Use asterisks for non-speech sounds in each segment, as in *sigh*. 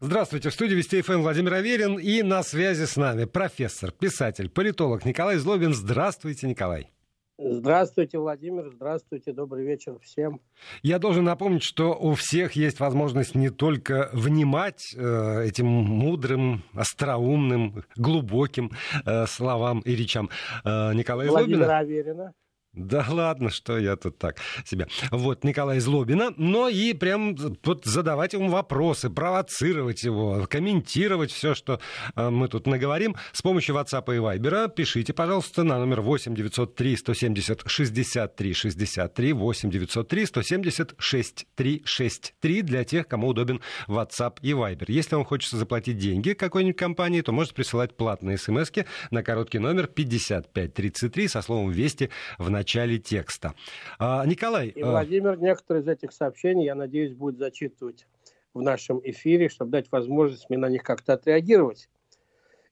Здравствуйте, в студии Вести ФМ Владимир Аверин и на связи с нами профессор, писатель, политолог Николай Злобин. Здравствуйте, Николай. Здравствуйте, Владимир. Здравствуйте. Добрый вечер всем. Я должен напомнить, что у всех есть возможность не только внимать э, этим мудрым, остроумным, глубоким э, словам и речам э, Николая Владимира Злобина. Аверина. Да ладно, что я тут так себя. Вот Николай Злобина, но и прям вот задавать ему вопросы, провоцировать его, комментировать все, что э, мы тут наговорим с помощью WhatsApp и Viber. Пишите, пожалуйста, на номер 8 903 170 63 63 8 903 170 63 63 для тех, кому удобен WhatsApp и Viber. Если вам хочется заплатить деньги какой-нибудь компании, то можете присылать платные смс на короткий номер 5533 со словом «Вести» в начале начале текста. А, Николай... И, а, Владимир, некоторые из этих сообщений, я надеюсь, будет зачитывать в нашем эфире, чтобы дать возможность мне на них как-то отреагировать.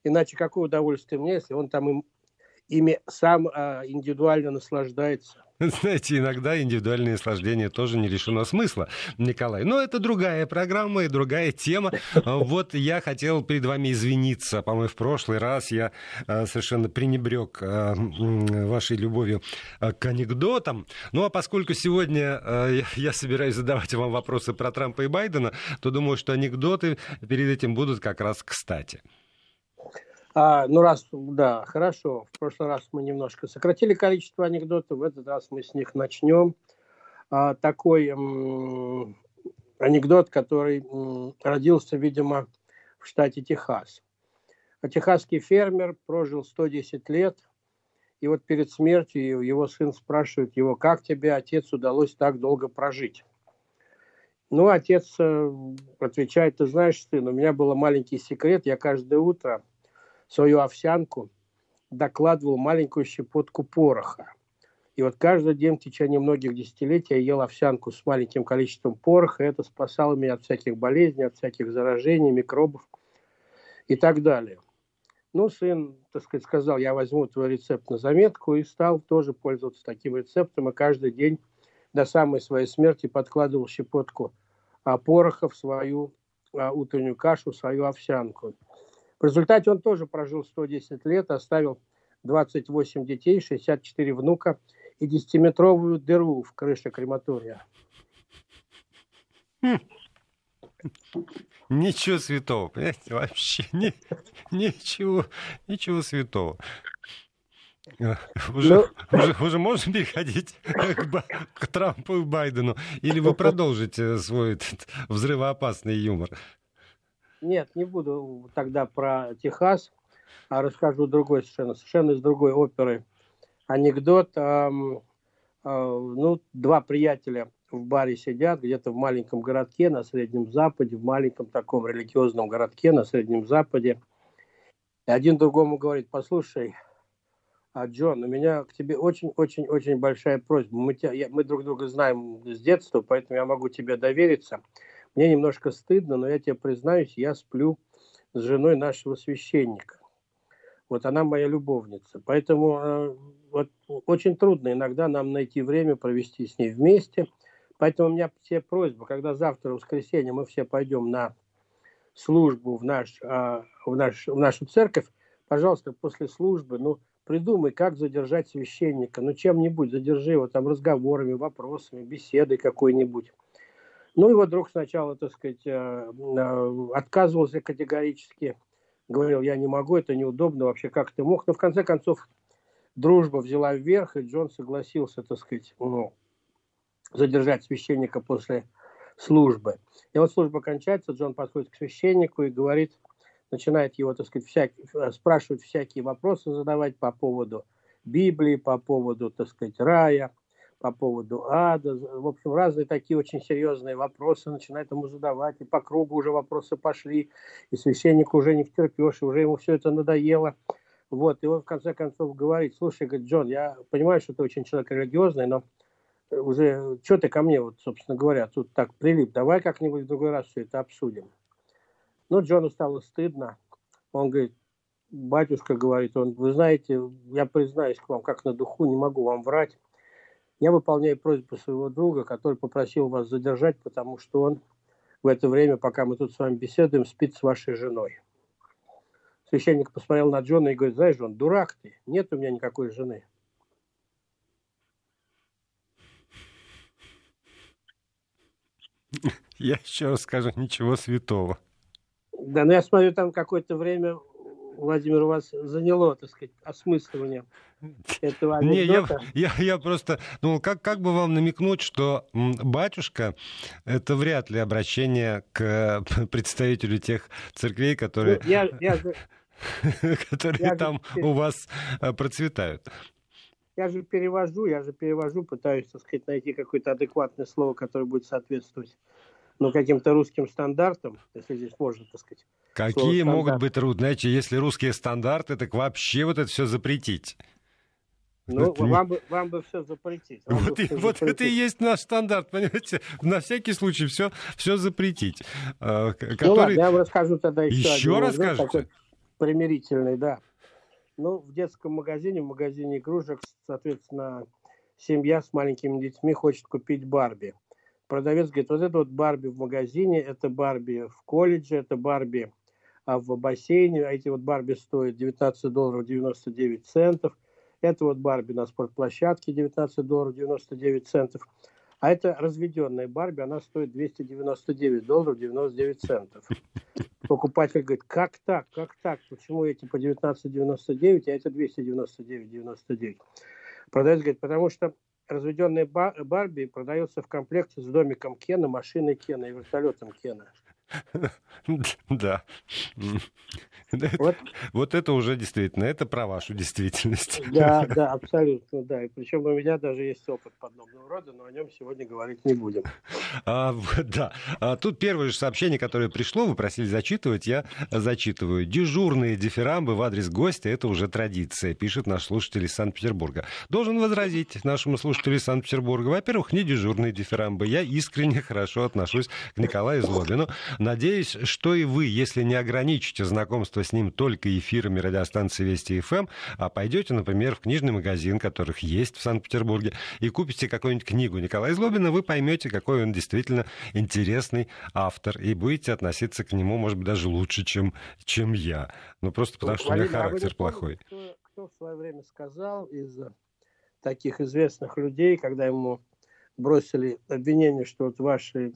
Иначе какое удовольствие мне, если он там им, ими сам а, индивидуально наслаждается. *laughs* Знаете, иногда индивидуальное наслаждение тоже не лишено смысла, Николай. Но это другая программа и другая тема. Вот я хотел перед вами извиниться. По-моему, в прошлый раз я э, совершенно пренебрег э, вашей любовью к анекдотам. Ну, а поскольку сегодня я собираюсь задавать вам вопросы про Трампа и Байдена, то думаю, что анекдоты перед этим будут как раз кстати. А, ну, раз, да, хорошо. В прошлый раз мы немножко сократили количество анекдотов, в этот раз мы с них начнем. А, такой м, анекдот, который м, родился, видимо, в штате Техас. А техасский фермер прожил 110 лет, и вот перед смертью его сын спрашивает его, как тебе, отец, удалось так долго прожить? Ну, отец э, отвечает, ты знаешь, сын, у меня был маленький секрет, я каждое утро – свою овсянку, докладывал маленькую щепотку пороха. И вот каждый день в течение многих десятилетий я ел овсянку с маленьким количеством пороха, и это спасало меня от всяких болезней, от всяких заражений, микробов и так далее. Ну, сын, так сказать, сказал, я возьму твой рецепт на заметку и стал тоже пользоваться таким рецептом, и каждый день до самой своей смерти подкладывал щепотку а, пороха в свою а, утреннюю кашу, в свою овсянку. В результате он тоже прожил 110 лет, оставил 28 детей, 64 внука и 10-метровую дыру в крыше крематория. Хм. Ничего святого, понимаете, вообще *laughs* ни, ничего, ничего святого. Уже, ну, уже, уже можно переходить к, к Трампу и Байдену? Или вы продолжите свой этот взрывоопасный юмор? Нет, не буду тогда про Техас, а расскажу другой совершенно, совершенно из другой оперы. Анекдот. Эм, э, ну, два приятеля в баре сидят где-то в маленьком городке на Среднем Западе, в маленьком таком религиозном городке на Среднем Западе. И один другому говорит, послушай, а Джон, у меня к тебе очень-очень-очень большая просьба. Мы, тебя, я, мы друг друга знаем с детства, поэтому я могу тебе довериться. Мне немножко стыдно, но я тебе признаюсь, я сплю с женой нашего священника. Вот она моя любовница. Поэтому э, вот, очень трудно иногда нам найти время провести с ней вместе. Поэтому у меня все просьбы, когда завтра, в воскресенье, мы все пойдем на службу в, наш, э, в, наш, в нашу церковь, пожалуйста, после службы, ну, придумай, как задержать священника. Ну, чем-нибудь задержи его там разговорами, вопросами, беседой какой-нибудь. Ну, его друг сначала, так сказать, э, э, отказывался категорически, говорил, я не могу, это неудобно, вообще как ты мог. Но в конце концов дружба взяла вверх, и Джон согласился, так сказать, ну, задержать священника после службы. И вот служба кончается, Джон подходит к священнику и говорит, начинает его, так сказать, всякие, э, спрашивать всякие вопросы задавать по поводу Библии, по поводу, так сказать, рая, по поводу ада, в общем, разные такие очень серьезные вопросы начинает ему задавать, и по кругу уже вопросы пошли, и священник уже не втерпешь, и уже ему все это надоело. Вот, и он в конце концов говорит, слушай, говорит, Джон, я понимаю, что ты очень человек религиозный, но уже, что ты ко мне, вот, собственно говоря, тут так прилип, давай как-нибудь в другой раз все это обсудим. Ну, Джону стало стыдно, он говорит, батюшка говорит, он, вы знаете, я признаюсь к вам, как на духу, не могу вам врать, я выполняю просьбу своего друга, который попросил вас задержать, потому что он в это время, пока мы тут с вами беседуем, спит с вашей женой. Священник посмотрел на Джона и говорит, знаешь, Джон, дурак ты, нет у меня никакой жены. Я еще раз скажу, ничего святого. Да, но я смотрю, там какое-то время Владимир, у вас заняло, так сказать, осмысливание этого анекдота. *laughs* Не, я, я, я просто, ну, как, как бы вам намекнуть, что батюшка — это вряд ли обращение к *laughs* представителю тех церквей, которые... Ну, я, я же, *laughs* которые я там же... у вас э, процветают. Я же перевожу, я же перевожу, пытаюсь, так сказать, найти какое-то адекватное слово, которое будет соответствовать ну, каким-то русским стандартам, если здесь можно, так сказать. Какие могут быть трудности? Знаете, если русские стандарты, так вообще вот это все запретить. Ну, это вам, бы, вам бы все запретить. Вам вот, и, вот это и есть наш стандарт, понимаете? На всякий случай все, все запретить. Который... Ну ладно, я вам расскажу тогда еще, еще расскажете? Такой примирительный, да. Ну, в детском магазине, в магазине игрушек, соответственно, семья с маленькими детьми хочет купить Барби продавец говорит, вот это вот Барби в магазине, это Барби в колледже, это Барби а в бассейне, эти вот Барби стоят 19 долларов 99 центов, это вот Барби на спортплощадке 19 долларов 99 центов, а это разведенная Барби, она стоит 299 долларов 99 центов. Покупатель говорит, как так, как так, почему эти по 19,99, а это 299,99? Продавец говорит, потому что разведенная Барби продается в комплекте с домиком Кена, машиной Кена и вертолетом Кена. Да. Вот. вот это уже действительно, это про вашу действительность. Да, да, абсолютно, да. И причем у меня даже есть опыт подобного рода, но о нем сегодня говорить не будем. А, да. А, тут первое же сообщение, которое пришло, вы просили зачитывать, я зачитываю. Дежурные дифирамбы в адрес гостя – это уже традиция, пишет наш слушатель из Санкт-Петербурга. Должен возразить нашему слушателю из Санкт-Петербурга. Во-первых, не дежурные дифирамбы. Я искренне хорошо отношусь к Николаю Злобину. Надеюсь, что и вы, если не ограничите знакомство с ним только эфирами радиостанции Вести ФМ, а пойдете, например, в книжный магазин, которых есть в Санкт-Петербурге, и купите какую-нибудь книгу Николая Злобина, вы поймете, какой он действительно интересный автор, и будете относиться к нему, может быть, даже лучше, чем, чем я. Ну, просто потому, что у меня характер а плохой. Кто, кто в свое время сказал из таких известных людей, когда ему бросили обвинение, что вот ваши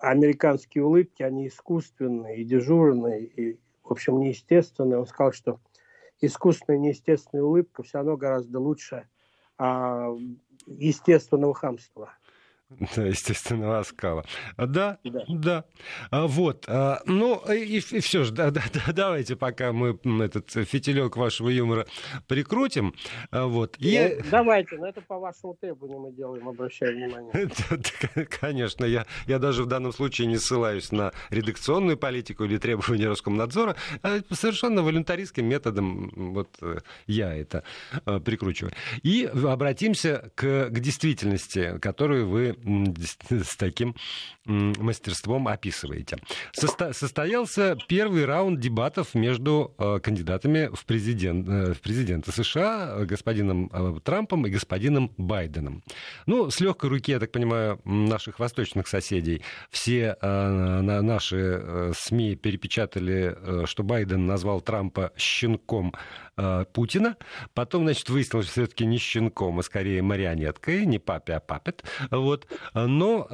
американские улыбки, они искусственные и дежурные, и, в общем, неестественные. Он сказал, что искусственная неестественная улыбка все равно гораздо лучше а, естественного хамства. Да, естественного оскала. Да, да. да. А, вот. А, ну, и, и все же, да, *laughs* да, да, давайте, пока мы этот фитилек вашего юмора прикрутим. А, вот. И... Ну, давайте, но это по вашему требованию мы делаем, обращаю внимание. *laughs* Конечно, я, я даже в данном случае не ссылаюсь на редакционную политику или требования Роскомнадзора, а совершенно волюнтаристским методом вот э, я это прикручиваю. И обратимся к, к действительности, которую вы *laughs* с таким мастерством описываете. Состо состоялся первый раунд дебатов между э, кандидатами в, президент, э, в президенты США, господином э, Трампом и господином Байденом. Ну, с легкой руки, я так понимаю, наших восточных соседей все наши СМИ перепечатали, что Байден назвал Трампа щенком Путина. Потом, значит, выяснилось, что все-таки не щенком, а скорее марионеткой, не папе, а папет. Вот. Но,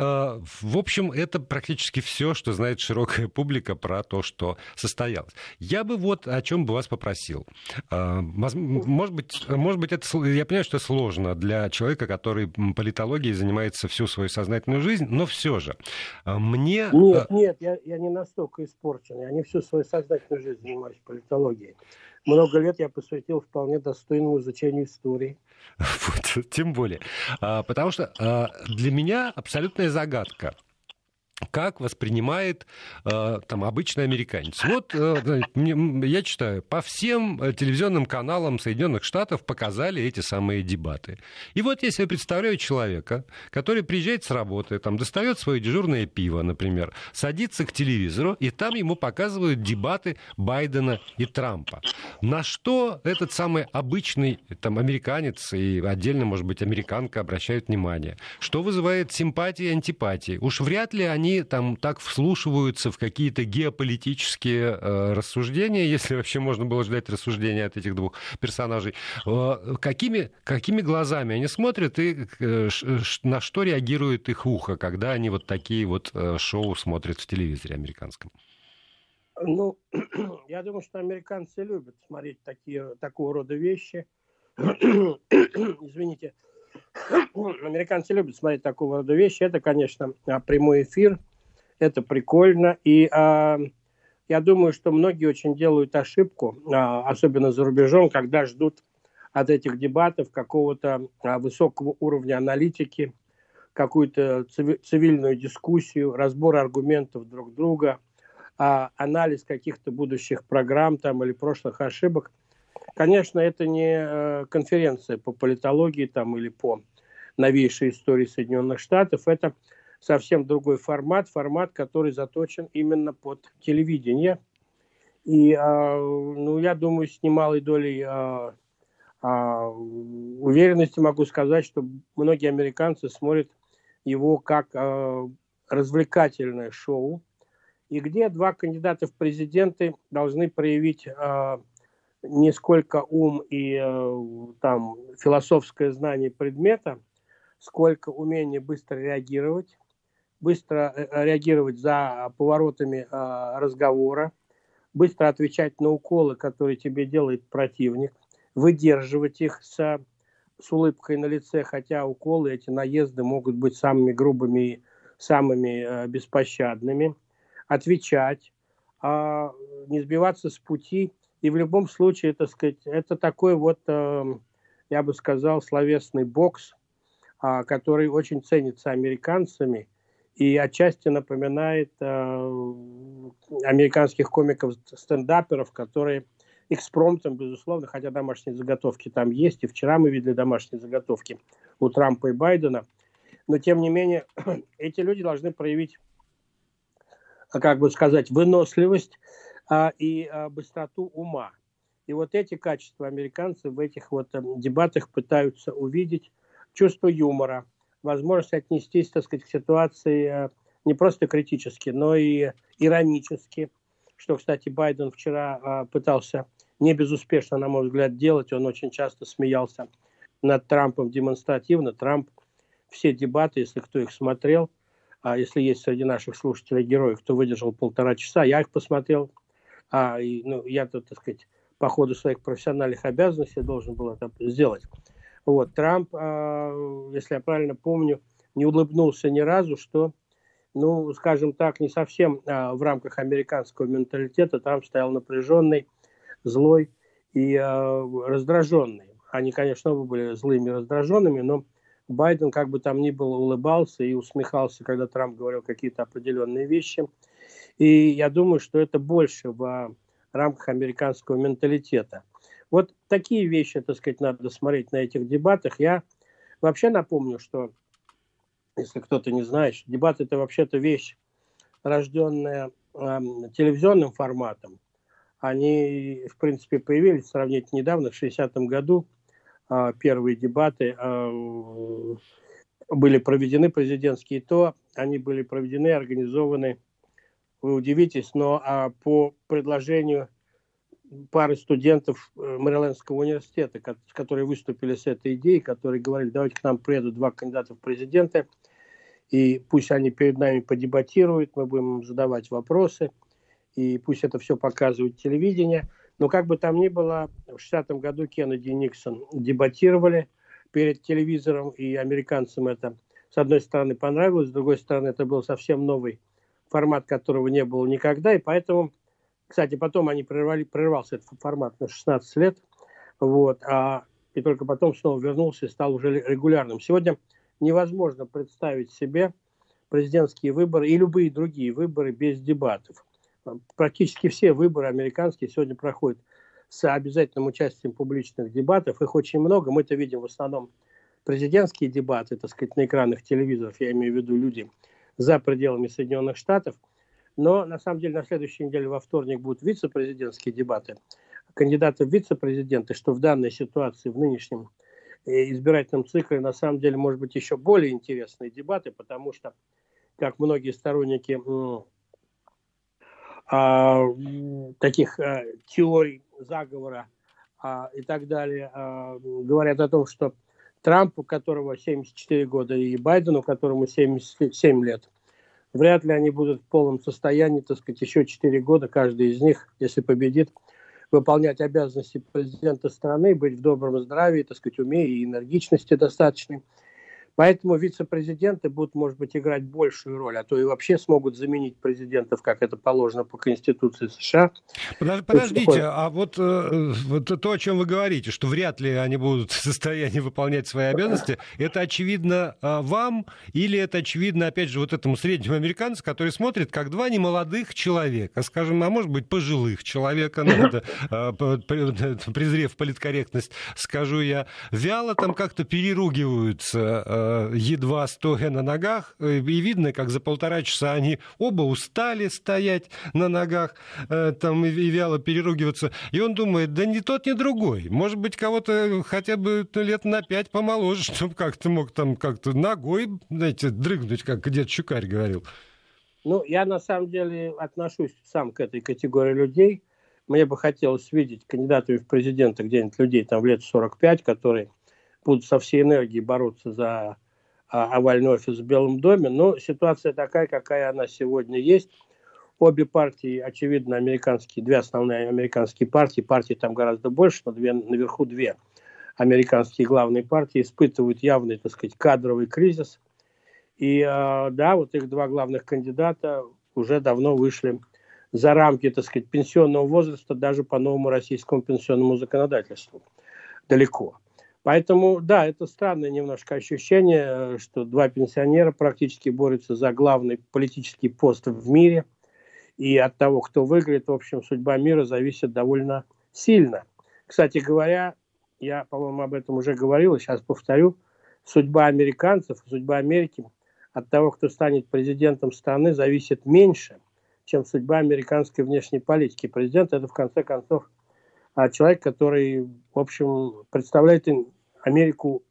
в общем, это практически все, что знает широкая *laughs* публика про то, что состоялось. Я бы вот о чем бы вас попросил. А, может быть, может быть, это, я понимаю, что сложно для человека, который политологией занимается всю свою сознательную жизнь, но все же. А, мне... Нет, а, нет, я, я не настолько испорчен. Я не всю свою сознательную жизнь занимаюсь политологией. Много лет я посвятил вполне достойному изучению истории. *laughs* Вот, тем более. Потому что для меня абсолютная загадка – как воспринимает э, там обычный американец. Вот э, я читаю, по всем э, телевизионным каналам Соединенных Штатов показали эти самые дебаты. И вот если я представляю человека, который приезжает с работы, там достает свое дежурное пиво, например, садится к телевизору, и там ему показывают дебаты Байдена и Трампа. На что этот самый обычный там американец и отдельно, может быть, американка обращают внимание? Что вызывает симпатии и антипатии? Уж вряд ли они они там так вслушиваются в какие-то геополитические э, рассуждения, *laughs* если вообще можно было ждать рассуждения от этих двух персонажей. Э, какими, какими глазами они смотрят и э, на что реагирует их ухо, когда они вот такие вот э, шоу смотрят в телевизоре американском? Ну, *clears throat* я думаю, что американцы любят смотреть такие, такого рода вещи. *clears throat* Извините. Американцы любят смотреть такого рода вещи. Это, конечно, а, прямой эфир. Это прикольно. И а, я думаю, что многие очень делают ошибку, а, особенно за рубежом, когда ждут от этих дебатов какого-то а, высокого уровня аналитики, какую-то цивильную дискуссию, разбор аргументов друг друга – а анализ каких-то будущих программ там или прошлых ошибок. Конечно, это не э, конференция по политологии там или по новейшей истории Соединенных Штатов. Это совсем другой формат, формат, который заточен именно под телевидение. И, а, ну, я думаю, с немалой долей а, а, уверенности могу сказать, что многие американцы смотрят его как развлекательное шоу, и где два кандидата в президенты должны проявить не сколько ум и э, там философское знание предмета, сколько умение быстро реагировать, быстро э, реагировать за поворотами э, разговора, быстро отвечать на уколы, которые тебе делает противник, выдерживать их с, с улыбкой на лице, хотя уколы, эти наезды могут быть самыми грубыми и самыми э, беспощадными – отвечать, а не сбиваться с пути. И в любом случае, так сказать, это такой вот, э, я бы сказал, словесный бокс, а, который очень ценится американцами и отчасти напоминает э, американских комиков-стендаперов, которые экспромтом, безусловно, хотя домашние заготовки там есть, и вчера мы видели домашние заготовки у Трампа и Байдена, но тем не менее *clears throat* эти люди должны проявить как бы сказать, выносливость и а, быстроту ума. И вот эти качества американцы в этих вот а, дебатах пытаются увидеть. Чувство юмора, возможность отнестись, так сказать, к ситуации а, не просто критически, но и иронически, что, кстати, Байден вчера а, пытался не безуспешно, на мой взгляд, делать. Он очень часто смеялся над Трампом демонстративно. Трамп все дебаты, если кто их смотрел, а если есть среди наших слушателей герои, кто выдержал полтора часа, я их посмотрел, а, ну, я тут, так сказать, по ходу своих профессиональных обязанностей должен был это сделать. Вот, Трамп, а, если я правильно помню, не улыбнулся ни разу, что, ну, скажем так, не совсем а, в рамках американского менталитета. Трамп стоял напряженный, злой и а, раздраженный. Они, конечно, оба были злыми и раздраженными, но Байден, как бы там ни было, улыбался и усмехался, когда Трамп говорил какие-то определенные вещи. И я думаю, что это больше в рамках американского менталитета. Вот такие вещи, так сказать, надо смотреть на этих дебатах. Я вообще напомню, что, если кто-то не знает, дебаты это вообще-то вещь, рожденная э, телевизионным форматом. Они, в принципе, появились сравнительно недавно, в 60-м году – а, первые дебаты а, были проведены президентские, то они были проведены, организованы, вы удивитесь, но а, по предложению пары студентов э, Мэрилендского университета, которые выступили с этой идеей, которые говорили, давайте к нам приедут два кандидата в президенты, и пусть они перед нами подебатируют, мы будем задавать вопросы, и пусть это все показывает телевидение – но как бы там ни было, в 60-м году Кеннеди и Никсон дебатировали перед телевизором, и американцам это, с одной стороны, понравилось, с другой стороны, это был совсем новый формат, которого не было никогда, и поэтому, кстати, потом они прервали, прервался этот формат на 16 лет, вот, а, и только потом снова вернулся и стал уже регулярным. Сегодня невозможно представить себе президентские выборы и любые другие выборы без дебатов практически все выборы американские сегодня проходят с обязательным участием публичных дебатов. Их очень много. Мы это видим в основном президентские дебаты, так сказать, на экранах телевизоров. Я имею в виду люди за пределами Соединенных Штатов. Но на самом деле на следующей неделе во вторник будут вице-президентские дебаты. Кандидаты в вице-президенты, что в данной ситуации, в нынешнем э, избирательном цикле, на самом деле, может быть, еще более интересные дебаты, потому что как многие сторонники а, таких а, теорий заговора а, и так далее, а, говорят о том, что Трамп, у которого 74 года, и Байдену, которому 77 лет, вряд ли они будут в полном состоянии, так сказать, еще 4 года, каждый из них, если победит, выполнять обязанности президента страны, быть в добром здравии, так сказать, уме и энергичности достаточной. Поэтому вице-президенты будут, может быть, играть большую роль, а то и вообще смогут заменить президентов, как это положено по Конституции США. Подож, подождите, а вот, э, вот то, о чем вы говорите, что вряд ли они будут *laughs* в состоянии выполнять свои обязанности, это очевидно а, вам или это очевидно, опять же, вот этому среднему американцу, который смотрит, как два немолодых человека, скажем, а может быть, пожилых человека, ну, это, а, презрев политкорректность, скажу я, вяло там как-то переругиваются а, едва стоя на ногах, э, и видно, как за полтора часа они оба устали стоять на ногах, э, там и вяло переругиваться. И он думает, да ни тот, ни другой. Может быть, кого-то хотя бы лет на пять помоложе, *laughs* чтобы как-то мог там как-то ногой, знаете, дрыгнуть, как дед Чукарь говорил. Ну, я на самом деле отношусь сам к этой категории людей. Мне бы хотелось видеть кандидатами в президенты где-нибудь людей там в лет 45, которые будут со всей энергией бороться за а, овальный офис в Белом доме, но ситуация такая, какая она сегодня есть. Обе партии, очевидно, американские, две основные американские партии, партии там гораздо больше, но две, наверху две американские главные партии испытывают явный, так сказать, кадровый кризис. И а, да, вот их два главных кандидата уже давно вышли за рамки, так сказать, пенсионного возраста даже по новому российскому пенсионному законодательству. Далеко. Поэтому, да, это странное немножко ощущение, что два пенсионера практически борются за главный политический пост в мире. И от того, кто выиграет, в общем, судьба мира зависит довольно сильно. Кстати говоря, я, по-моему, об этом уже говорил, сейчас повторю, судьба американцев, судьба Америки от того, кто станет президентом страны, зависит меньше, чем судьба американской внешней политики. Президент – это, в конце концов, а человек, который, в общем, представляет Америку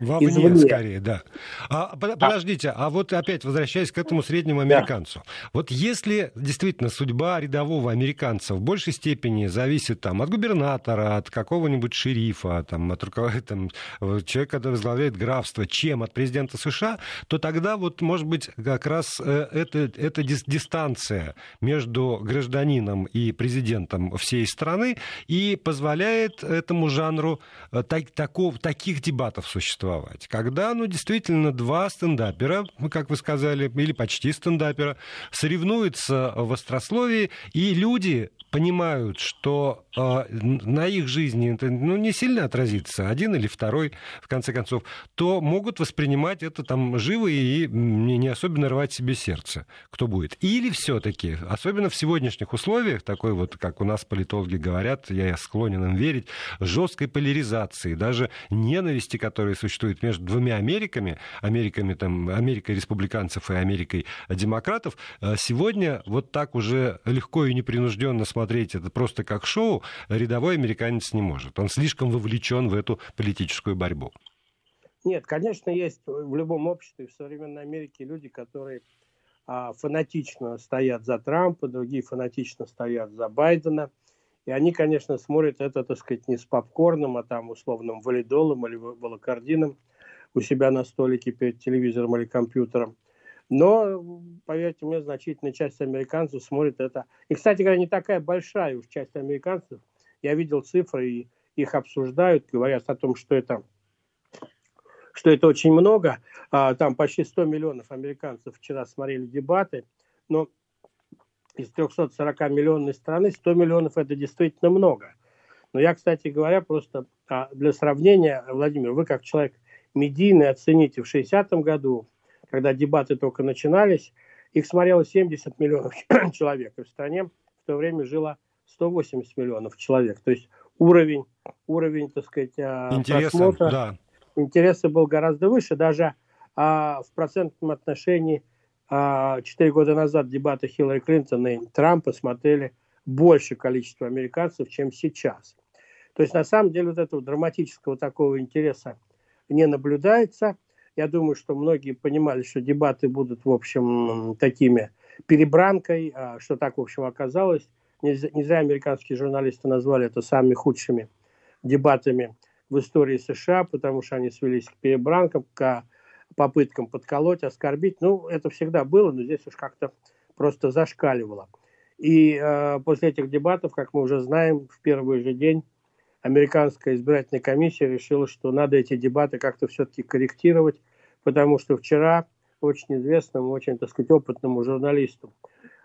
Вовне, извне. скорее, да. А, подождите, а вот опять возвращаясь к этому среднему американцу. Да. Вот если действительно судьба рядового американца в большей степени зависит там, от губернатора, от какого-нибудь шерифа, там, от *laughs* там, человека, который возглавляет графство, чем от президента США, то тогда вот, может быть, как раз э, это, эта дистанция между гражданином и президентом всей страны и позволяет этому жанру э, так, таков, таких дебатов существовать существовать. Когда, ну, действительно, два стендапера, как вы сказали, или почти стендапера, соревнуются в острословии, и люди понимают, что э, на их жизни это ну, не сильно отразится, один или второй, в конце концов, то могут воспринимать это там живо и не, не особенно рвать себе сердце, кто будет. Или все-таки, особенно в сегодняшних условиях, такой вот, как у нас политологи говорят, я склонен им верить, жесткой поляризации, даже ненависти, которая существует между двумя Америками, Америками, там, Америкой республиканцев и Америкой демократов, э, сегодня вот так уже легко и непринужденно смотреть смотреть это просто как шоу, рядовой американец не может. Он слишком вовлечен в эту политическую борьбу. Нет, конечно, есть в любом обществе, в современной Америке люди, которые а, фанатично стоят за Трампа, другие фанатично стоят за Байдена. И они, конечно, смотрят это, так сказать, не с попкорном, а там условным валидолом или волокордином у себя на столике перед телевизором или компьютером. Но, поверьте мне, значительная часть американцев смотрит это. И, кстати говоря, не такая большая уж часть американцев. Я видел цифры, и их обсуждают, говорят о том, что это, что это очень много. А, там почти 100 миллионов американцев вчера смотрели дебаты. Но из 340 миллионной страны 100 миллионов это действительно много. Но я, кстати говоря, просто а, для сравнения, Владимир, вы как человек медийный оцените в 60-м году, когда дебаты только начинались, их смотрело 70 миллионов *coughs* человек, и в стране в то время жило 180 миллионов человек. То есть уровень, уровень так сказать, а, Интереса, просмотра, да. интереса был гораздо выше. Даже а, в процентном отношении а, 4 года назад дебаты Хиллари Клинтон и Трампа смотрели больше количество американцев, чем сейчас. То есть, на самом деле, вот этого драматического такого интереса не наблюдается – Я думаю, что многие понимали, что дебаты будут, в общем, такими перебранкой, а что так, в общем, оказалось. Не зря американские журналисты назвали это самыми худшими дебатами в истории США, потому что они свелись к перебранкам, к попыткам подколоть, оскорбить. Ну, это всегда было, но здесь уж как-то просто зашкаливало. И э, после этих дебатов, как мы уже знаем, в первый же день американская избирательная комиссия решила, что надо эти дебаты как-то все-таки корректировать, потому что вчера очень известному, очень, так сказать, опытному журналисту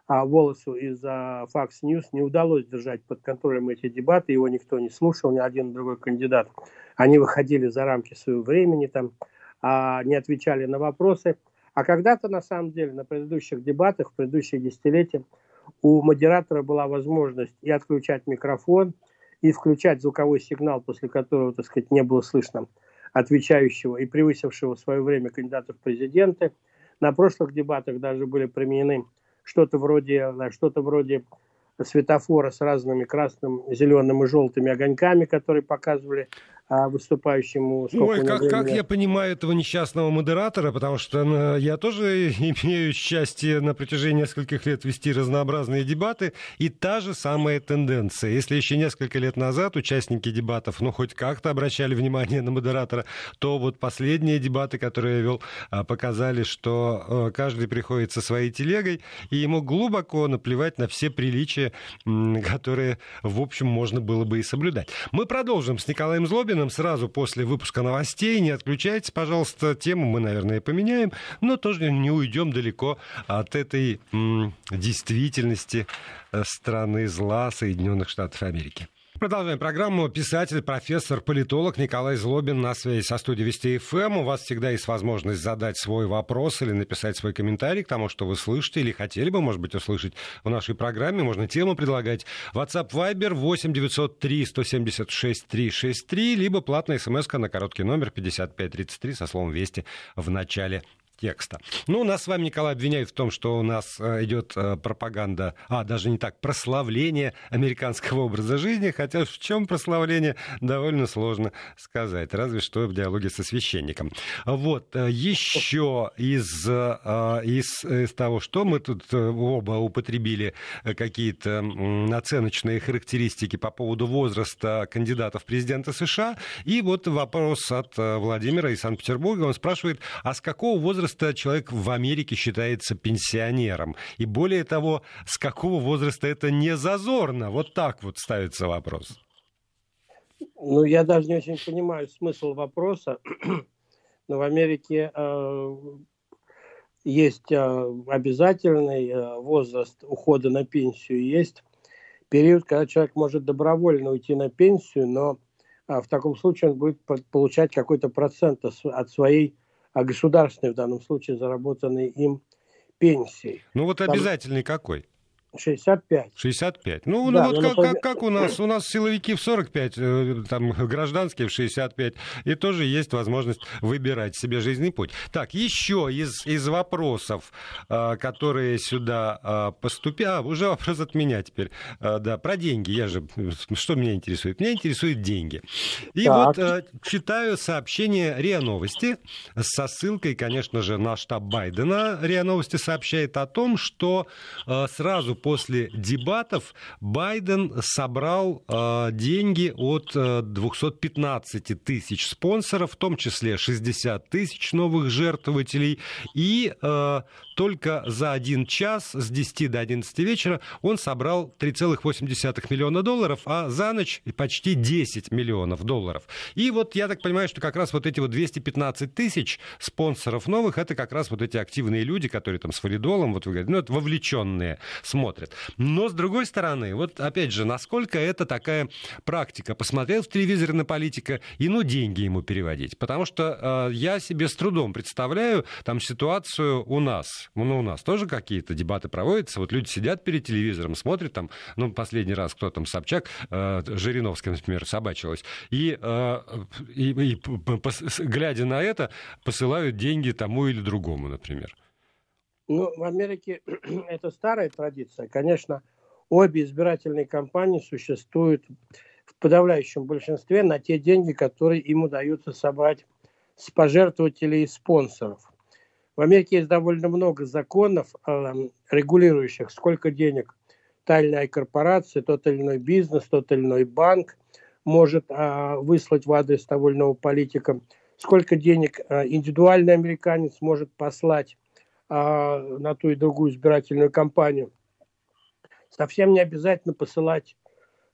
а Волосу из Fox News не удалось держать под контролем эти дебаты, его никто не слушал, ни один другой кандидат. Они выходили за рамки своего времени, там, а, не отвечали на вопросы. А когда-то, на самом деле, на предыдущих дебатах, в предыдущие десятилетия, у модератора была возможность и отключать микрофон, и включать звуковой сигнал, после которого, так сказать, не было слышно отвечающего и превысившего свое время кандидата в президенты. На прошлых дебатах даже были применены что-то вроде, что-то вроде светофора с разными красным, зеленым и желтыми огоньками, которые показывали выступающему. Ой, как, как я понимаю этого несчастного модератора, потому что ну, я тоже *laughs* имею счастье на протяжении нескольких лет вести разнообразные дебаты, и та же самая тенденция. Если еще несколько лет назад участники дебатов, ну, хоть как-то обращали внимание на модератора, то вот последние дебаты, которые я вел, а, показали, что э, каждый приходит со своей телегой, и ему глубоко наплевать на все приличия, *laughs* которые, в общем, можно было бы и соблюдать. Мы продолжим с Николаем Злобиным Логиным сразу после выпуска новостей. Не отключайтесь, пожалуйста. Тему мы, наверное, поменяем, но тоже не уйдем далеко от этой м, действительности э, страны зла Соединенных Штатов Америки. Продолжаем программу. Писатель, профессор, политолог Николай Злобин на связи со студией Вести ФМ. Эм. У вас всегда есть возможность задать свой вопрос или написать свой комментарий к тому, что вы слышите или хотели бы, может быть, услышать в нашей программе. Можно тему предлагать. WhatsApp Viber 8 903 176 363, либо платная смс на короткий номер 5533 со словом «Вести» в начале текста. Ну, нас с вами, Николай, обвиняют в том, что у нас э, идет э, пропаганда, а, даже не так, прославление американского образа жизни, хотя в чем прославление, довольно сложно сказать, разве что в диалоге со священником. Вот, э, еще из, из, из того, что мы тут оба употребили какие-то оценочные характеристики по поводу возраста кандидатов в президента США, и вот вопрос от Владимира из Санкт-Петербурга, он спрашивает, а с какого возраста возраста человек в Америке считается пенсионером. И более того, с какого возраста это не зазорно? Вот так вот ставится вопрос. Ну, я даже не очень понимаю смысл вопроса. Но в Америке э, есть э, обязательный э, возраст ухода на пенсию, есть период, когда человек может добровольно уйти на пенсию, но э, в таком случае он будет получать какой-то процент от своей а государственной в данном случае заработанной им пенсией. Ну вот обязательный Там... какой? 65. 65. Ну, да, ну вот как, как, как у нас? У нас силовики в 45, э, там гражданские в 65. И тоже есть возможность выбирать себе жизненный путь. Так, еще из, из вопросов, э, которые сюда э, поступили... А, уже вопрос от меня теперь. Да, про деньги. Я же... Что меня интересует? Меня интересуют деньги. И так. вот читаю сообщение РИА Новости со ссылкой, конечно же, на штаб Байдена. РИА Новости сообщает о том, что сразу после дебатов Байден собрал э, деньги от э, 215 тысяч спонсоров, в том числе 60 тысяч новых жертвователей, и э, только за один час с 10 до 11 вечера он собрал 3,8 миллиона долларов, а за ночь почти 10 миллионов долларов. И вот я так понимаю, что как раз вот эти вот 215 тысяч спонсоров новых, это как раз вот эти активные люди, которые там с валидолом, вот вы говорите, ну это вовлеченные смотрят. Но с другой стороны, вот опять же, насколько это такая практика? Посмотрел в телевизоре на политика и ну деньги ему переводить. Потому что э, я себе с трудом представляю там ситуацию у нас ну, у нас тоже какие-то дебаты проводятся, вот люди сидят перед телевизором, смотрят там, ну, последний раз кто там, Собчак, э, Жириновская, например, собачилась, и, э, и, и глядя на это, посылают деньги тому или другому, например. Ну, в Америке *clears throat* это старая традиция. Конечно, обе избирательные кампании существуют в подавляющем большинстве на те деньги, которые им удается собрать с пожертвователей и спонсоров. В Америке есть довольно много законов, э, регулирующих, сколько денег та или иная корпорация, тот или иной бизнес, тот или иной банк может э, выслать в адрес того политика, сколько денег э, индивидуальный американец может послать на ту и другую избирательную кампанию. Совсем не обязательно посылать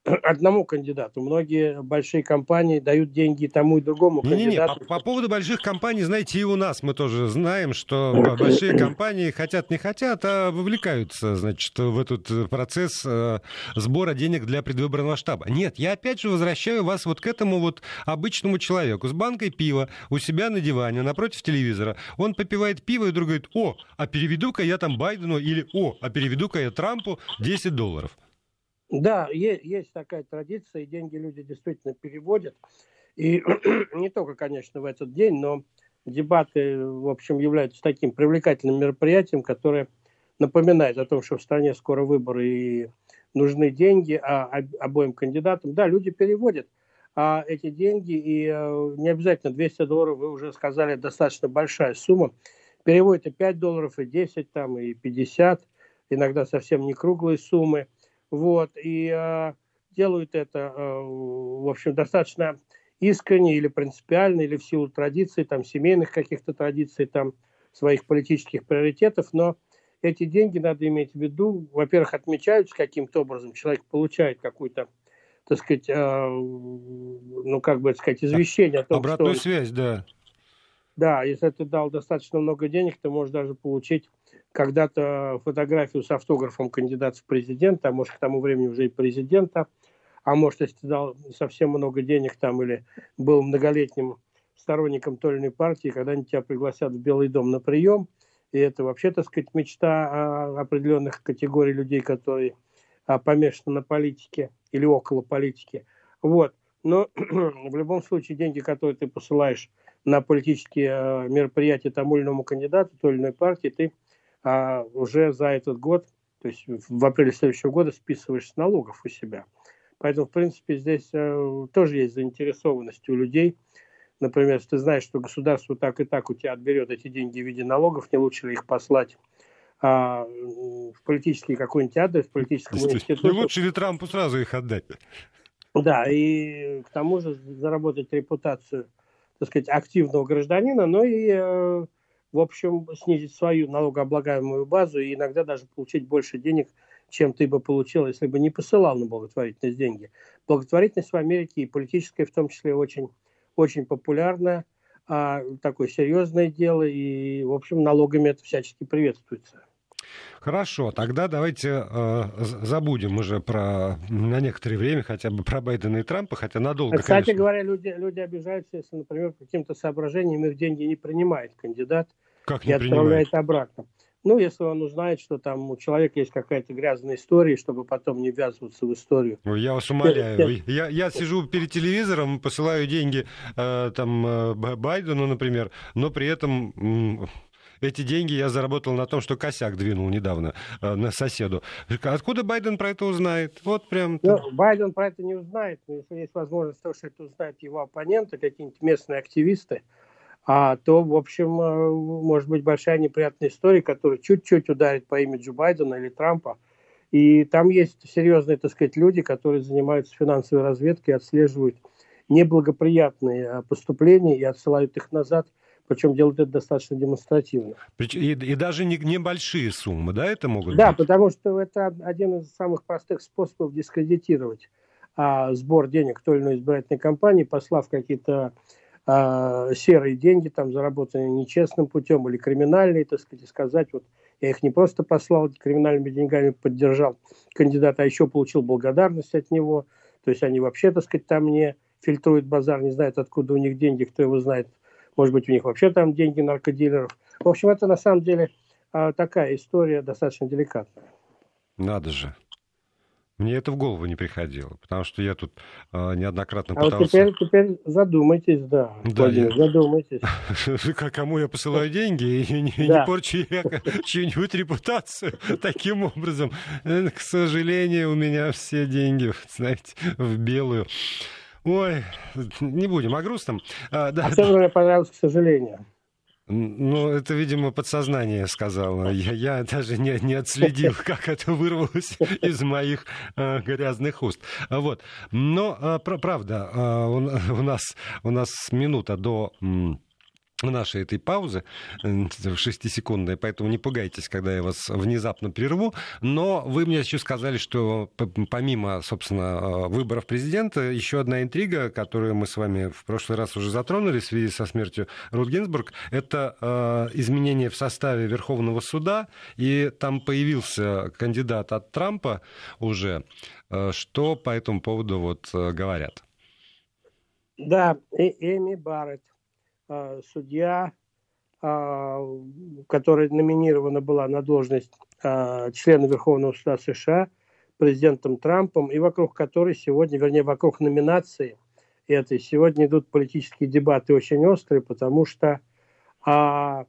одному кандидату. Многие большие компании дают деньги тому и другому не, кандидату. Не, не, по, по поводу больших компаний, знаете, и у нас мы тоже знаем, что большие компании хотят не хотят, а вовлекаются, значит, в этот процесс э, сбора денег для предвыборного штаба. Нет, я опять же возвращаю вас вот к этому вот обычному человеку с банкой пива у себя на диване напротив телевизора. Он попивает пиво и вдруг говорит, о, а переведу-ка я там Байдену или о, а переведу-ка я Трампу 10 долларов. Да, есть, есть такая традиция, и деньги люди действительно переводят. И *clears throat* не только, конечно, в этот день, но дебаты, в общем, являются таким привлекательным мероприятием, которое напоминает о том, что в стране скоро выборы и нужны деньги а, обоим кандидатам. Да, люди переводят а эти деньги, и а, не обязательно 200 долларов, вы уже сказали, достаточно большая сумма. Переводят и 5 долларов, и 10, там, и 50, иногда совсем не круглые суммы – вот, и э, делают это, э, в общем, достаточно искренне или принципиально, или в силу традиций, там, семейных каких-то традиций, там, своих политических приоритетов, но эти деньги надо иметь в виду, во-первых, отмечаются каким-то образом, человек получает какую-то, так сказать, э, ну, как бы сказать, извещение о том, Обратную что... связь, да. Да, если ты дал достаточно много денег, ты можешь даже получить когда-то фотографию с автографом кандидата в президенты, а может к тому времени уже и президента, а может, если дал совсем много денег там или был многолетним сторонником той или иной партии, когда-нибудь тебя пригласят в Белый дом на прием, и это вообще, так сказать, мечта определенных категорий людей, которые а, помешаны на политике или около политики. Вот. Но *clears throat* в любом случае деньги, которые ты посылаешь на политические а, мероприятия тому или иному кандидату, той или иной партии, ты а уже за этот год, то есть в апреле следующего года списываешь с налогов у себя. Поэтому, в принципе, здесь э, тоже есть заинтересованность у людей. Например, если ты знаешь, что государство так и так у тебя отберет эти деньги в виде налогов, не лучше ли их послать а, в политический какой-нибудь адрес, в политическом институт. Не лучше ли Трампу сразу их отдать? Да, и к тому же заработать репутацию, так сказать, активного гражданина, но и э, в общем, снизить свою налогооблагаемую базу и иногда даже получить больше денег, чем ты бы получил, если бы не посылал на благотворительность деньги. Благотворительность в Америке и политическая в том числе очень, очень популярна, а, такое серьезное дело, и, в общем, налогами это всячески приветствуется. Хорошо, тогда давайте э, забудем уже про на некоторое время хотя бы про Байдена и Трампа, хотя надолго, Кстати конечно. говоря, люди, люди обижаются, если, например, по каким-то соображениям их деньги не принимает кандидат как не и отправляет принимает? обратно. Ну, если он узнает, что там у человека есть какая-то грязная история, чтобы потом не ввязываться в историю. Я вас умоляю. Я, я сижу перед телевизором, посылаю деньги э, там э, Байдену, например, но при этом эти деньги я заработал на том, что косяк двинул недавно э, на соседу. Откуда Байден про это узнает? Вот прям... Ну, Байден про это не узнает, но если есть возможность, то, что это узнают его оппоненты, какие-нибудь местные активисты, а, то, в общем, э, может быть большая неприятная история, которая чуть-чуть ударит по имиджу Байдена или Трампа. И там есть серьезные, так сказать, люди, которые занимаются финансовой разведкой, отслеживают неблагоприятные э, поступления и отсылают их назад – причем делают это достаточно демонстративно. И, и даже не, небольшие суммы, да, это могут да, быть? Да, потому что это один из самых простых способов дискредитировать а, сбор денег той или иной избирательной кампании, послав какие-то а, серые деньги, там, заработанные нечестным путем или криминальные, так сказать, сказать, вот я их не просто послал криминальными деньгами, поддержал кандидата, а еще получил благодарность от него. То есть они вообще, так сказать, там не фильтруют базар, не знают, откуда у них деньги, кто его знает, может быть, у них вообще там деньги наркодилеров. В общем, это на самом деле а, такая история достаточно деликатная. Надо же. Мне это в голову не приходило, потому что я тут э, неоднократно а пытался... Вот теперь, теперь задумайтесь, да, да Владимир, я... задумайтесь. *laughs* Кому я посылаю деньги и не, да. не порчу *laughs* чью-нибудь репутацию *laughs* таким образом. К сожалению, у меня все деньги, знаете, в белую. Ой, не будем о грустном. А, да. Особенно мне понравилось, к сожалению. Ну, это, видимо, подсознание сказала. Я, я даже не, не отследил, *laughs* как это вырвалось из моих э, грязных уст. Вот. Но, э, правда, э, у, *laughs* у, нас, у нас минута до нашей этой паузы, э, шестисекундной, поэтому не пугайтесь, когда я вас внезапно прерву. Но вы мне еще сказали, что помимо, собственно, э, выборов президента, еще одна интрига, которую мы с вами в прошлый раз уже затронули в связи со смертью Рут Гинзбург, это э, изменение в составе Верховного суда, и там появился кандидат от Трампа уже. Что по этому поводу вот говорят? Да, Эми Барретт судья, а, которая номинирована была на должность а, члена Верховного суда США президентом Трампом, и вокруг которой сегодня, вернее, вокруг номинации этой, сегодня идут политические дебаты очень острые, потому что а,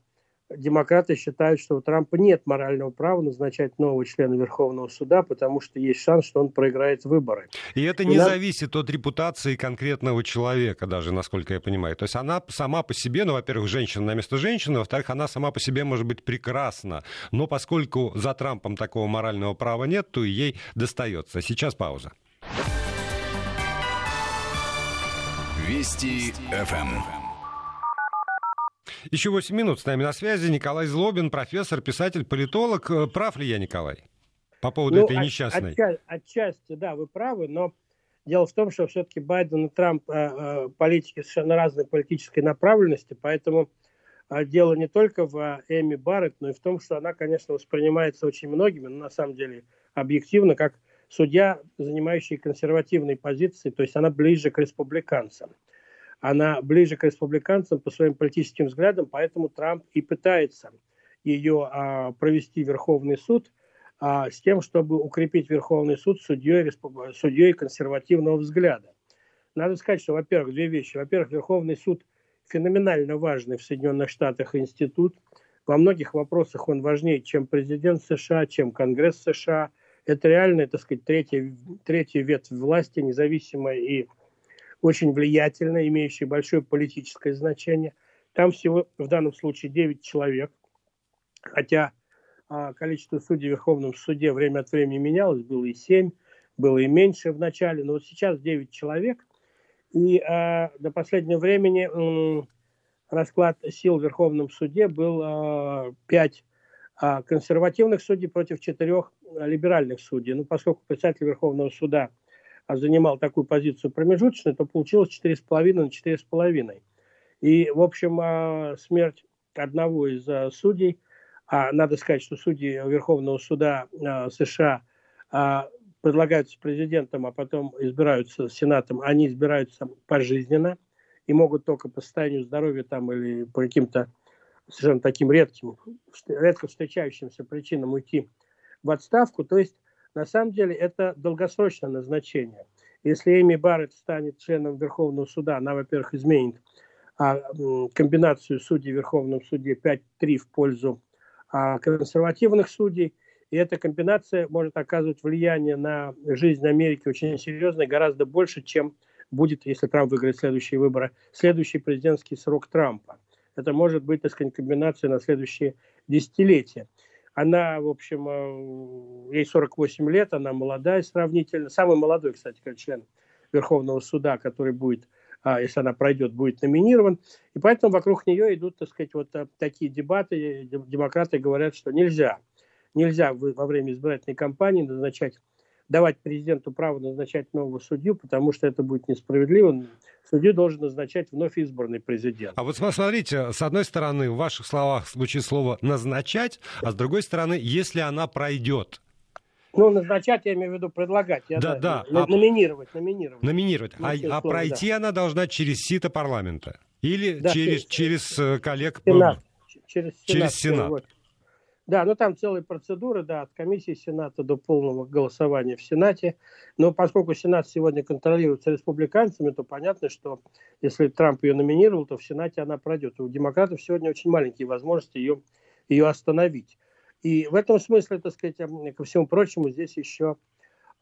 демократы считают, что у Трампа нет морального права назначать нового члена Верховного суда, потому что есть шанс, что он проиграет выборы. И это не и зависит от репутации конкретного человека даже, насколько я понимаю. То есть она сама по себе, ну, во-первых, женщина на место женщины, во-вторых, она сама по себе может быть прекрасна. Но поскольку за Трампом такого морального права нет, то и ей достается. Сейчас пауза. Вести ФМ. Еще 8 минут с нами на связи. Николай Злобин, профессор, писатель, политолог. Э, прав ли я, Николай, по поводу ну, этой несчастной? Отчасти, отчасти, да, вы правы, но дело в том, что все-таки Байден и Трамп э, э, политики совершенно разной политической направленности, поэтому дело не только в Эми Барретт, но и в том, что она, конечно, воспринимается очень многими, но на самом деле объективно, как судья, занимающий консервативные позиции, то есть она ближе к республиканцам она ближе к республиканцам по своим политическим взглядам, поэтому Трамп и пытается ее а, провести в Верховный суд а, с тем, чтобы укрепить Верховный суд судьей, судьей консервативного взгляда. Надо сказать, что, во-первых, две вещи. Во-первых, Верховный суд феноменально важный в Соединенных Штатах институт. Во многих вопросах он важнее, чем президент США, чем Конгресс США. Это реально, так сказать, третья, третья ветвь власти, независимая и очень влиятельная, имеющая большое политическое значение. Там всего в данном случае 9 человек, хотя а, количество судей в Верховном суде время от времени менялось, было и 7, было и меньше в начале, но вот сейчас 9 человек. И а, до последнего времени м, расклад сил в Верховном суде был а, 5 а, консервативных судей против 4 либеральных судей. Ну, поскольку председатель Верховного суда – занимал такую позицию промежуточную, то получилось 4,5 на 4,5. И, в общем, а, смерть одного из а, судей, а надо сказать, что судьи Верховного суда США предлагаются президентом, а потом избираются сенатом, они избираются пожизненно и могут только по состоянию здоровья там или по каким-то совершенно таким редким, редко встречающимся причинам уйти в отставку. То есть на самом деле это долгосрочное назначение. Если Эми Барретт станет членом Верховного суда, она, во-первых, изменит а, комбинацию судей в Верховном суде 5-3 в пользу а, консервативных судей. И эта комбинация может оказывать влияние на жизнь Америки очень серьезное, гораздо больше, чем будет, если Трамп выиграет следующие выборы, следующий президентский срок Трампа. Это может быть, так сказать, комбинация на следующие десятилетия. Она, в общем, э, ей 48 лет, она молодая сравнительно. Самый молодой, кстати, как член Верховного суда, который будет, а, если она пройдет, будет номинирован. И поэтому вокруг нее идут, так сказать, вот э, такие дебаты. Демократы говорят, что нельзя, нельзя во время избирательной кампании назначать давать президенту право назначать нового судью, потому что это будет несправедливо. Судью должен назначать вновь избранный президент. А вот смотрите, с одной стороны, в ваших словах звучит слово «назначать», а с другой стороны, если она пройдет, ну, назначать, я имею в виду предлагать. Я, да, да. да. А... Номинировать, номинировать. Номинировать. А, а пройти да. она должна через сито парламента? Или да, через, через, через э, коллег? Сенат. Через Сенат. Через Сенат. Вот. Да, ну там целые процедуры, да, от комиссии Сената до полного голосования в Сенате. Но поскольку Сенат сегодня контролируется республиканцами, то понятно, что если Трамп ее номинировал, то в Сенате она пройдет. у демократов сегодня очень маленькие возможности ее, ее остановить. И в этом смысле, так сказать, ко всему прочему, здесь еще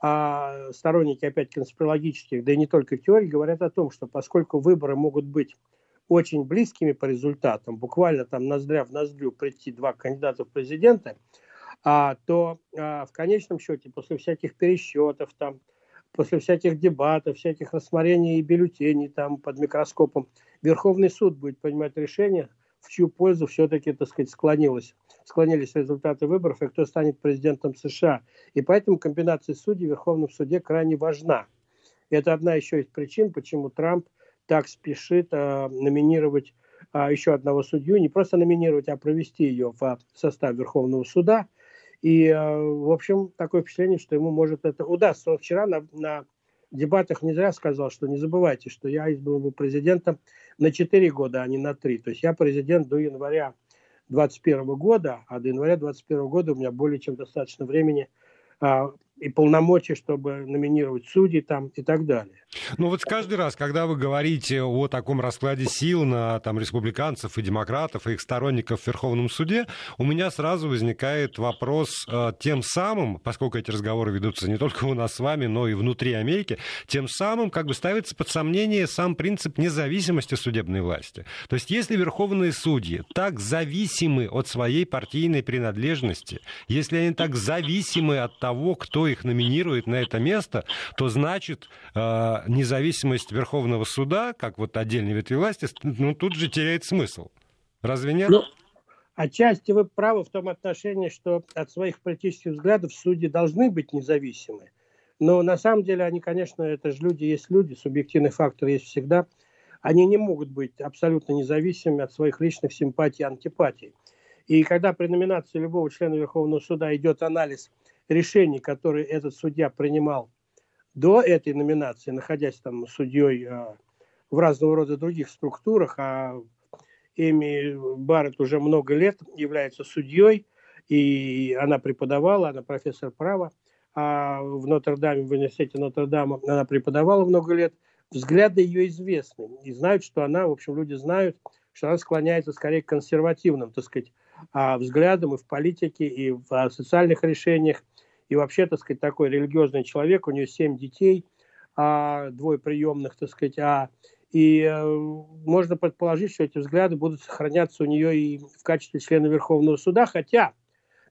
а сторонники опять конспирологических, да и не только теорий, говорят о том, что поскольку выборы могут быть очень близкими по результатам, буквально там ноздря в ноздрю прийти два кандидата в президенты, а, то а, в конечном счете после всяких пересчетов, там, после всяких дебатов, всяких рассмотрений и бюллетеней там, под микроскопом, Верховный суд будет принимать решение, в чью пользу все-таки, так сказать, склонилось, склонились результаты выборов и кто станет президентом США. И поэтому комбинация судей в Верховном суде крайне важна. И это одна еще из причин, почему Трамп – так спешит а, номинировать а, еще одного судью, не просто номинировать, а провести ее в состав Верховного суда. И, а, в общем, такое впечатление, что ему может это удастся. Он вчера на, на дебатах не зря сказал, что не забывайте, что я избран президентом на 4 года, а не на 3. То есть я президент до января 2021 года, а до января 2021 года у меня более чем достаточно времени а, и полномочий, чтобы номинировать судей там и так далее. Ну вот каждый раз, когда вы говорите о таком раскладе сил на там, республиканцев и демократов, и их сторонников в Верховном суде, у меня сразу возникает вопрос э, тем самым, поскольку эти разговоры ведутся не только у нас с вами, но и внутри Америки, тем самым как бы ставится под сомнение сам принцип независимости судебной власти. То есть если верховные судьи так зависимы от своей партийной принадлежности, если они так зависимы от того, кто их номинирует на это место, то значит э, независимость Верховного суда, как вот отдельной ветви власти, ну, тут же теряет смысл. Разве нет? Ну, отчасти вы правы в том отношении, что от своих политических взглядов судьи должны быть независимы. Но на самом деле они, конечно, это же люди есть люди, субъективный фактор есть всегда. Они не могут быть абсолютно независимыми от своих личных симпатий и антипатий. И когда при номинации любого члена Верховного суда идет анализ решений, которые этот судья принимал до этой номинации, находясь там судьей а, в разного рода других структурах, а Эми Барретт уже много лет является судьей, и она преподавала, она профессор права, а в Нотр-Даме, в университете Нотр-Дама она преподавала много лет. Взгляды ее известны, и знают, что она, в общем, люди знают, что она склоняется скорее к консервативным, так сказать, взглядам и в политике, и в а, социальных решениях, и вообще, так сказать, такой религиозный человек, у нее семь детей, а, двое приемных, так сказать, а, и э, можно предположить, что эти взгляды будут сохраняться у нее и в качестве члена Верховного суда, хотя,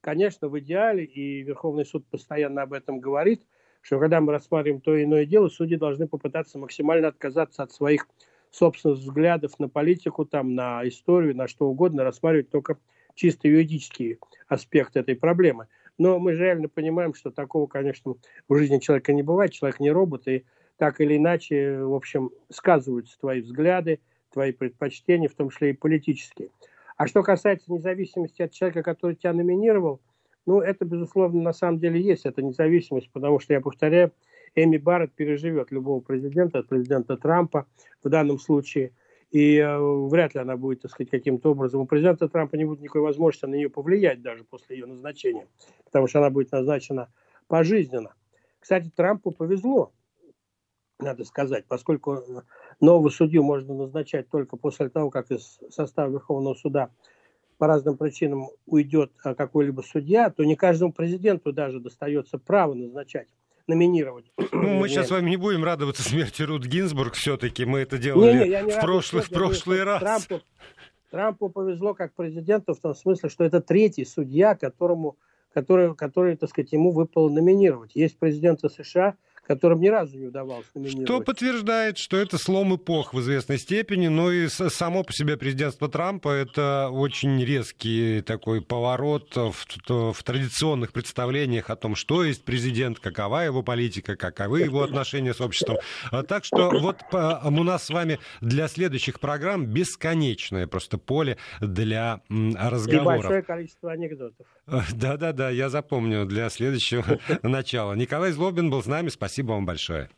конечно, в идеале, и Верховный суд постоянно об этом говорит, что когда мы рассматриваем то или иное дело, судьи должны попытаться максимально отказаться от своих собственных взглядов на политику, там, на историю, на что угодно, рассматривать только чисто юридический аспект этой проблемы – но мы же реально понимаем, что такого, конечно, в жизни человека не бывает. Человек не робот, и так или иначе, в общем, сказываются твои взгляды, твои предпочтения, в том числе и политические. А что касается независимости от человека, который тебя номинировал, ну, это, безусловно, на самом деле есть, эта независимость, потому что, я повторяю, Эми Барретт переживет любого президента, от президента Трампа в данном случае – и э, вряд ли она будет, так сказать, каким-то образом. У президента Трампа не будет никакой возможности на нее повлиять даже после ее назначения, потому что она будет назначена пожизненно. Кстати, Трампу повезло, надо сказать, поскольку нового судью можно назначать только после того, как из состава Верховного суда по разным причинам уйдет э, какой-либо судья, то не каждому президенту даже достается право назначать номинировать. Ну, *clears throat* мы сейчас с вами не будем радоваться смерти Рут Гинзбург все-таки. Мы это делали не, не, не в, прошлый, в прошлый раз. Трампу, Трампу повезло как президенту в том смысле, что это третий судья, которому, который, который, так сказать, ему выпало номинировать. Есть президенты США, которым ни разу не удавалось номинировать. Что подтверждает, что это слом эпох в известной степени, но и само по себе президентство Трампа это очень резкий такой поворот в, в традиционных представлениях о том, что есть президент, какова его политика, каковы его отношения с обществом. А так что вот у нас с вами для следующих программ бесконечное просто поле для разговоров. И большое количество анекдотов. *laughs* Да-да-да, я запомню для следующего *laughs* начала. Николай Злобин был с нами. Спасибо вам большое.